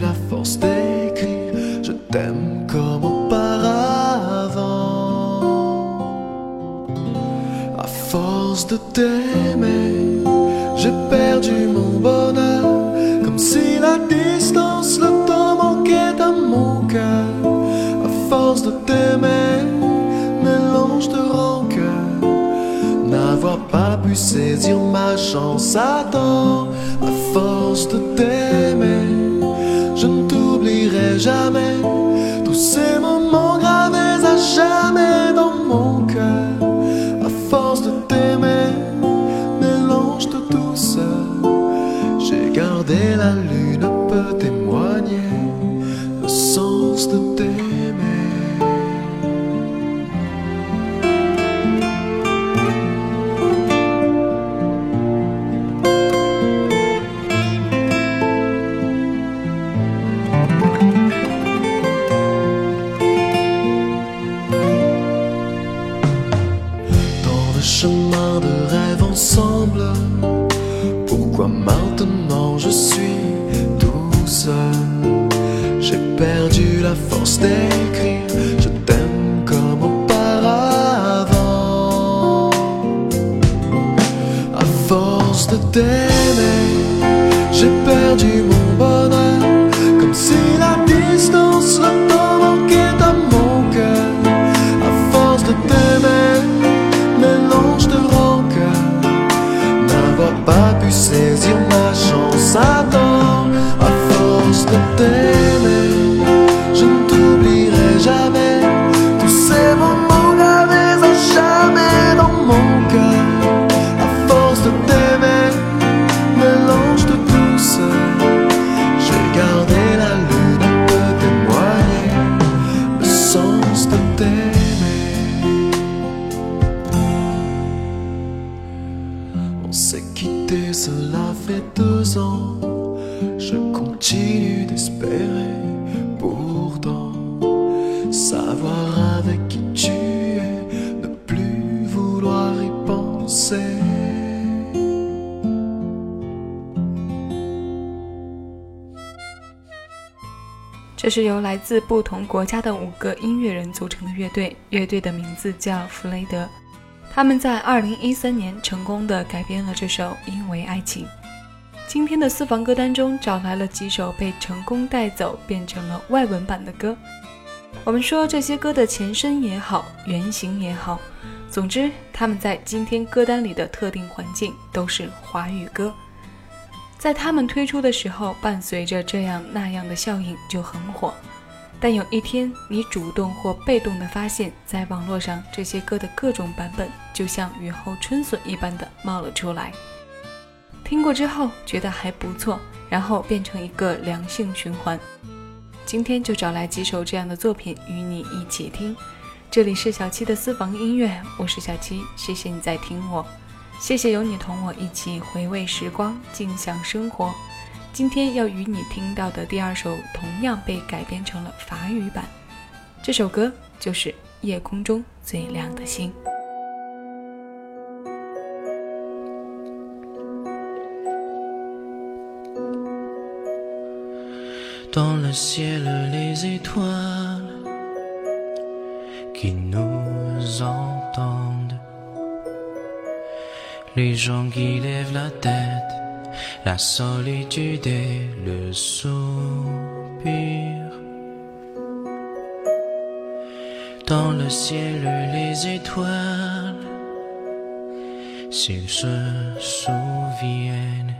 la force d'écrire, je t'aime comme auparavant. À force de t'aimer, j'ai perdu mon bonheur, comme si la distance, le temps manquait à mon cœur. À force de t'aimer, mélange de rancœur, n'avoir pas pu saisir ma chance à temps. À force de t'aimer, jamais. Tous ces moments gravés à jamais lilla försteg 这是由来自不同国家的五个音乐人组成的乐队，乐队的名字叫弗雷德。他们在2013年成功的改编了这首《因为爱情》。今天的私房歌单中找来了几首被成功带走变成了外文版的歌。我们说这些歌的前身也好，原型也好，总之他们在今天歌单里的特定环境都是华语歌。在他们推出的时候，伴随着这样那样的效应就很火。但有一天，你主动或被动地发现，在网络上这些歌的各种版本，就像雨后春笋一般的冒了出来。听过之后觉得还不错，然后变成一个良性循环。今天就找来几首这样的作品与你一起听。这里是小七的私房音乐，我是小七，谢谢你在听我。谢谢有你同我一起回味时光，静享生活。今天要与你听到的第二首，同样被改编成了法语版。这首歌就是《夜空中最亮的星》。Dans le ciel, les étoiles qui nous entendent. Les gens qui lèvent la tête, la solitude et le soupir. Dans le ciel, les étoiles, s'ils se souviennent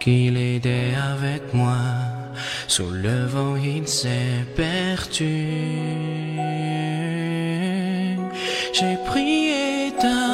qu'il était avec moi. Sous le vent, il s'est perdu. J'ai prié d'avoir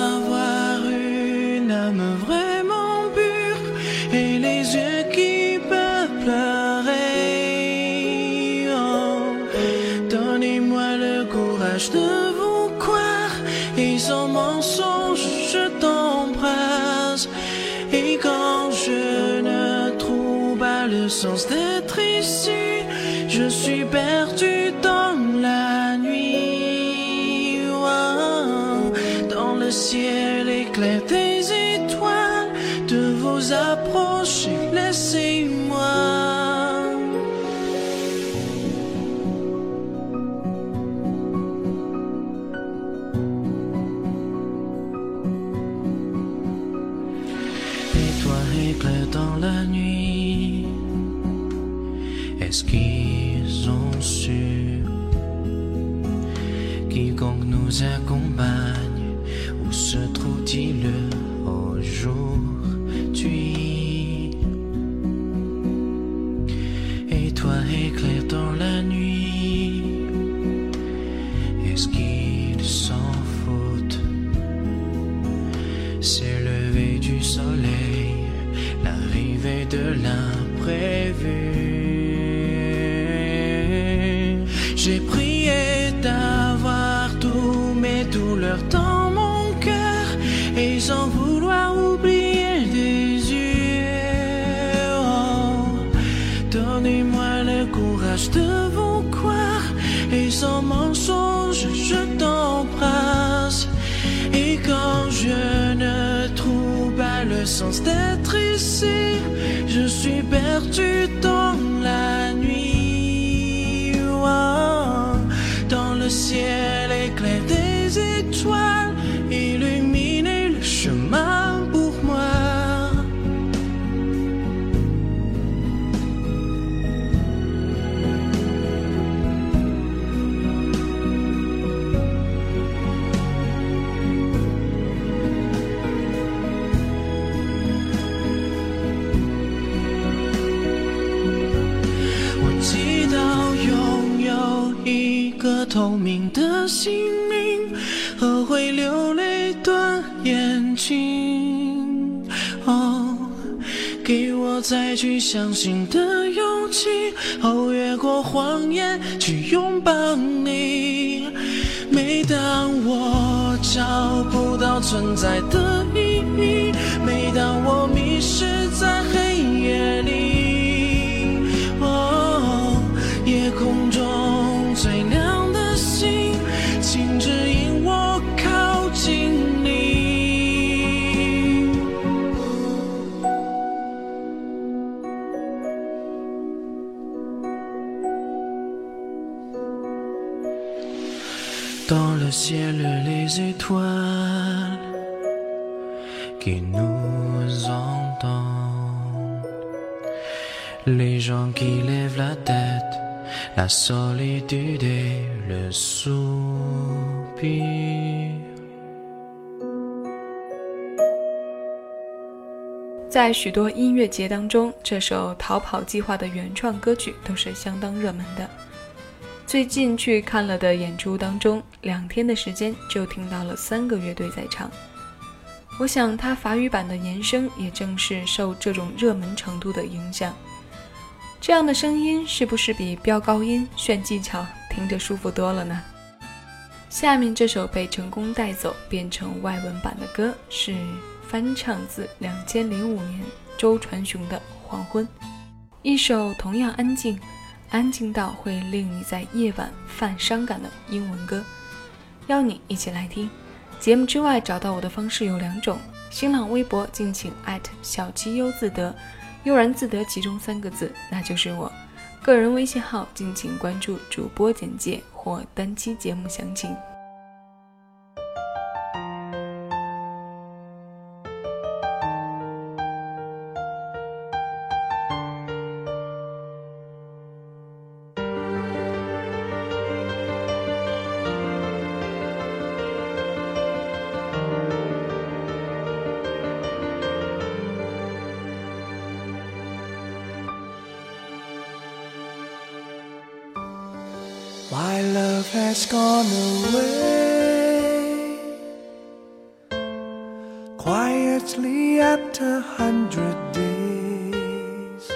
C'est le lever du soleil, l'arrivée de l'imprévu. 情。哦，给我再去相信的勇气，哦，越过谎言去拥抱你。每当我找不到存在的意义，每当我迷失在黑夜里，到我长在许多音乐节当中这首逃跑计划的原创歌曲都是相当热门的。最近去看了的演出当中，两天的时间就听到了三个乐队在唱。我想，它法语版的延声也正是受这种热门程度的影响。这样的声音是不是比飙高音炫技巧听着舒服多了呢？下面这首被成功带走变成外文版的歌是翻唱自2005年周传雄的《黄昏》，一首同样安静。安静到会令你在夜晚犯伤感的英文歌，邀你一起来听。节目之外找到我的方式有两种：新浪微博敬请艾特小七优自得，悠然自得其中三个字，那就是我；个人微信号敬请关注主播简介或单期节目详情。Quietly after a hundred days.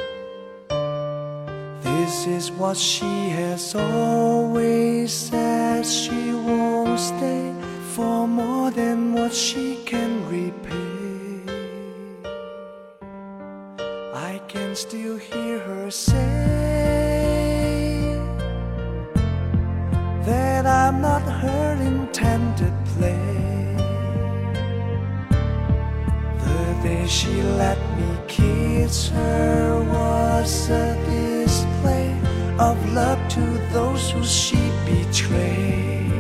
This is what she has always said she won't stay for more than what she can repay. I can still hear her say who she betrayed.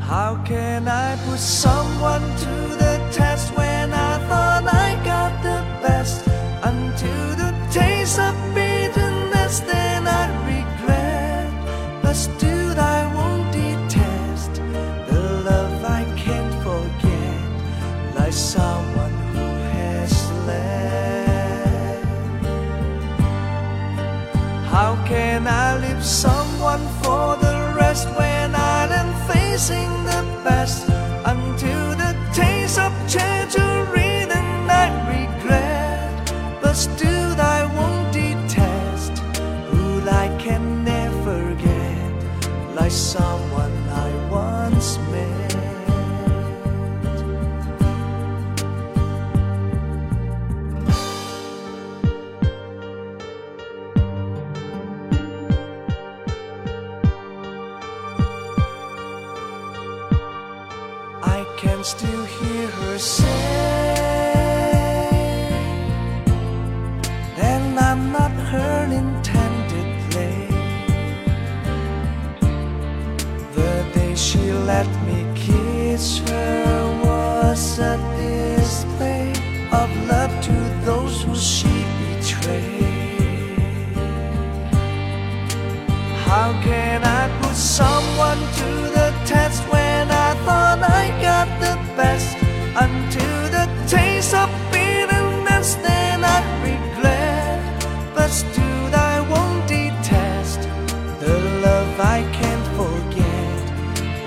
How can I put someone to the test when I thought I got the best? Until the taste of let me kiss her was a display of love to those who she betrayed. How can I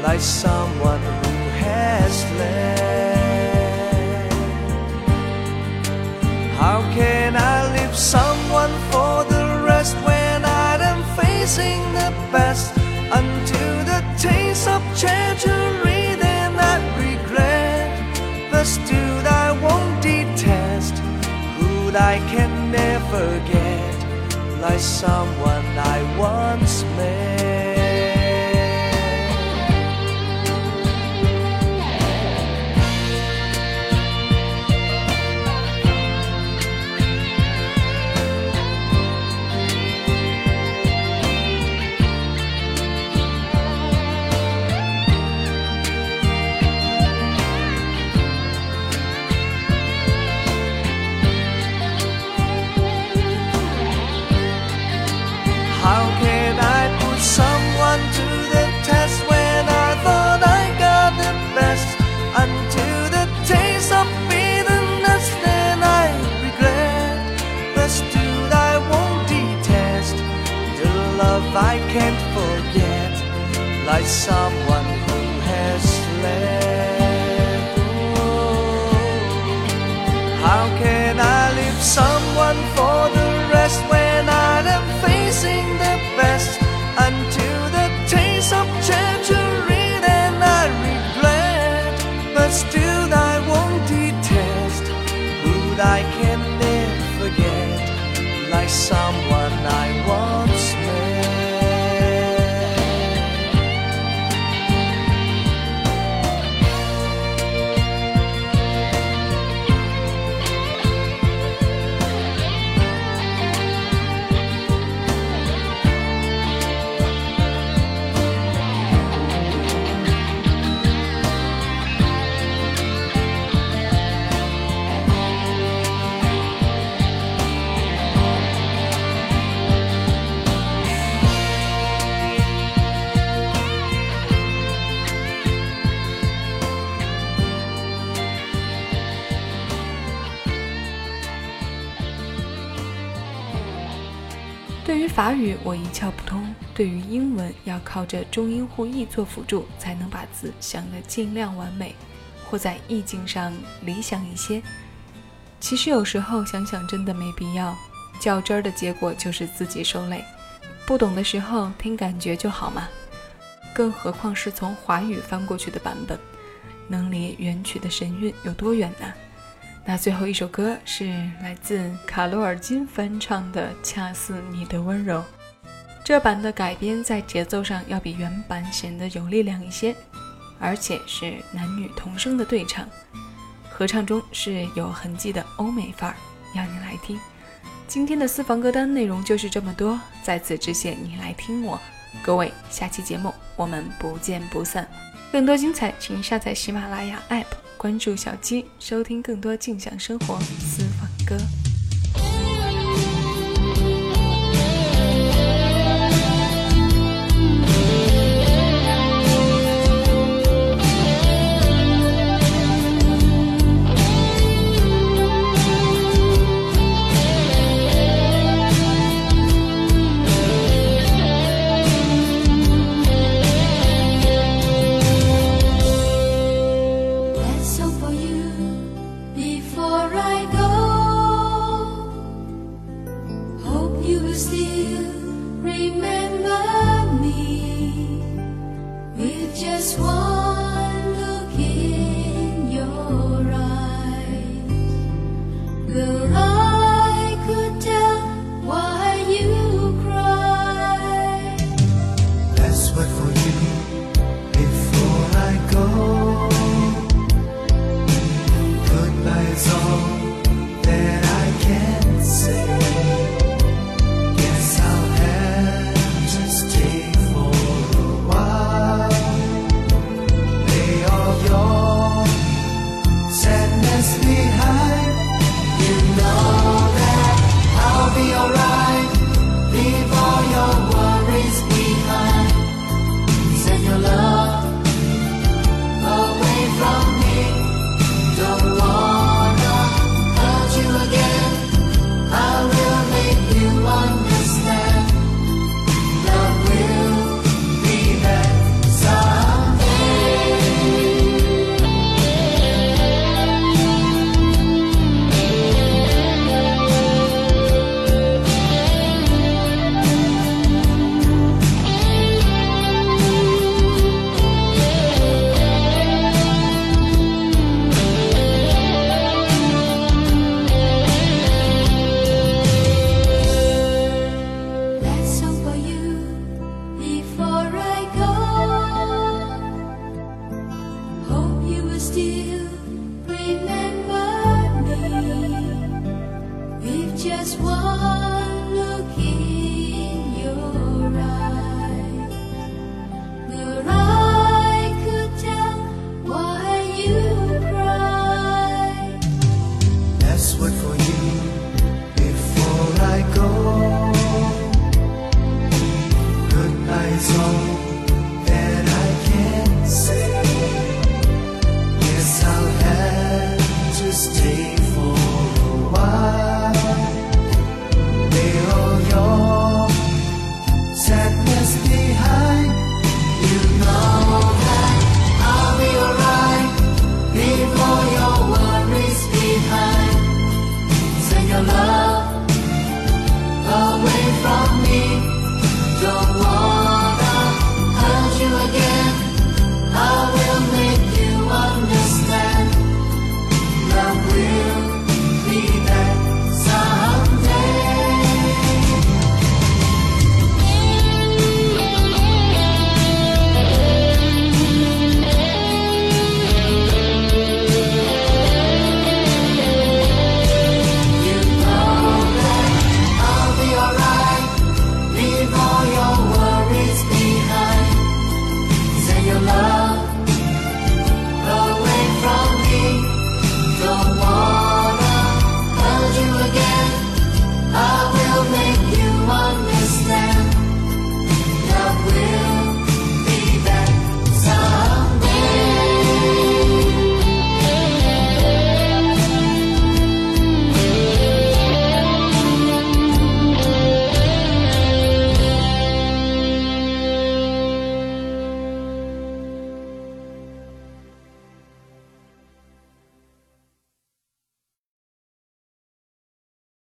like someone who has left. How can I leave someone for the rest when I am facing the best? Until the taste of treasury, then I regret. But still, I won't detest who I can never get, like someone I once How can I leave someone for the rest when I am facing the best? Until the taste of treasury, then I regret. But still, I won't detest who I can never forget, like someone I once 法语我一窍不通，对于英文要靠着中英互译做辅助，才能把字想得尽量完美，或在意境上理想一些。其实有时候想想真的没必要，较真儿的结果就是自己受累。不懂的时候听感觉就好嘛。更何况是从华语翻过去的版本，能离原曲的神韵有多远呢？那最后一首歌是来自卡罗尔金翻唱的《恰似你的温柔》，这版的改编在节奏上要比原版显得有力量一些，而且是男女同声的对唱，合唱中是有痕迹的欧美范儿，要你来听。今天的私房歌单内容就是这么多，在此致谢你来听我。各位，下期节目我们不见不散。更多精彩，请下载喜马拉雅 APP，关注小鸡，收听更多静享生活私房歌。